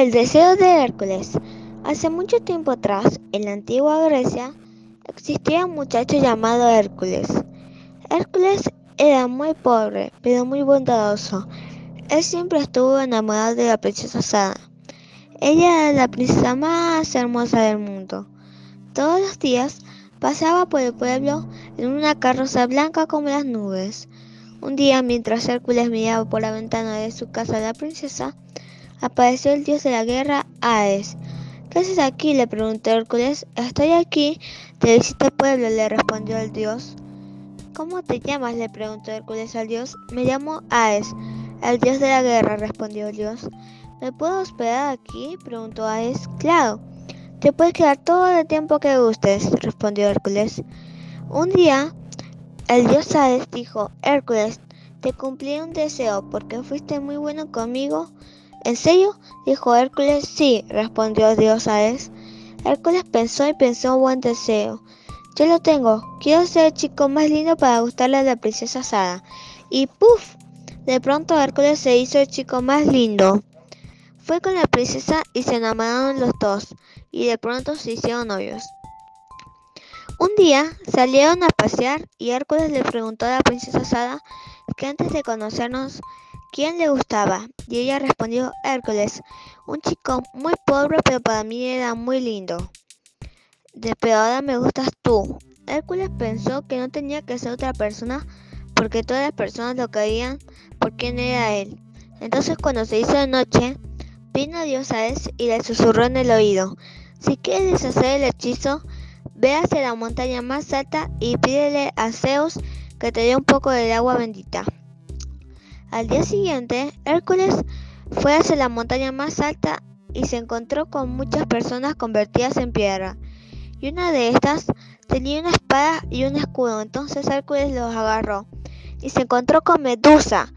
El deseo de Hércules. Hace mucho tiempo atrás, en la antigua Grecia, existía un muchacho llamado Hércules. Hércules era muy pobre, pero muy bondadoso. Él siempre estuvo enamorado de la princesa Sara. Ella era la princesa más hermosa del mundo. Todos los días pasaba por el pueblo en una carroza blanca como las nubes. Un día, mientras Hércules miraba por la ventana de su casa a la princesa, apareció el dios de la guerra, Hades. ¿Qué haces aquí? le preguntó Hércules. Estoy aquí, te visita pueblo, le respondió el dios. ¿Cómo te llamas? le preguntó Hércules al dios. Me llamo Hades, el dios de la guerra, respondió el dios. ¿Me puedo hospedar aquí? preguntó Hades. Claro, te puedes quedar todo el tiempo que gustes, respondió Hércules. Un día, el dios Hades dijo, Hércules, te cumplí un deseo porque fuiste muy bueno conmigo. ¿En serio? dijo Hércules. Sí, respondió Dios Hades. Hércules pensó y pensó un buen deseo. Yo lo tengo. Quiero ser el chico más lindo para gustarle a la princesa Sara. Y ¡puf! De pronto Hércules se hizo el chico más lindo. Fue con la princesa y se enamoraron los dos. Y de pronto se hicieron novios. Un día salieron a pasear y Hércules le preguntó a la princesa Sara que antes de conocernos quién le gustaba y ella respondió Hércules, un chico muy pobre pero para mí era muy lindo. De me gustas tú. Hércules pensó que no tenía que ser otra persona porque todas las personas lo querían por quién era él. Entonces cuando se hizo de noche, vino Dios a él y le susurró en el oído, si quieres deshacer el hechizo, Ve hacia la montaña más alta y pídele a Zeus que te dé un poco del agua bendita. Al día siguiente, Hércules fue hacia la montaña más alta y se encontró con muchas personas convertidas en piedra. Y una de estas tenía una espada y un escudo. Entonces Hércules los agarró y se encontró con Medusa.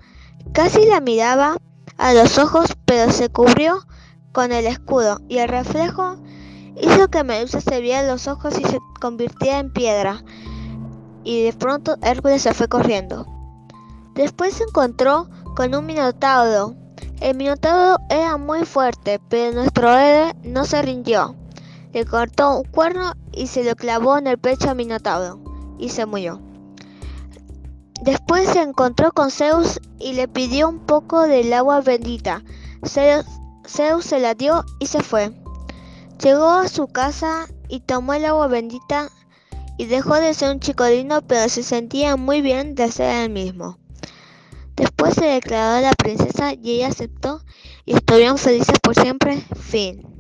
Casi la miraba a los ojos, pero se cubrió con el escudo y el reflejo hizo que Medusa se viera los ojos y se convirtiera en piedra. Y de pronto Hércules se fue corriendo. Después se encontró con un minotauro. El minotauro era muy fuerte, pero nuestro héroe no se rindió. Le cortó un cuerno y se lo clavó en el pecho al minotauro y se murió. Después se encontró con Zeus y le pidió un poco del agua bendita. Zeus, Zeus se la dio y se fue. Llegó a su casa y tomó el agua bendita y dejó de ser un chico lindo, pero se sentía muy bien de ser el mismo. Después se declaró la princesa y ella aceptó y estuvieron felices por siempre. Fin.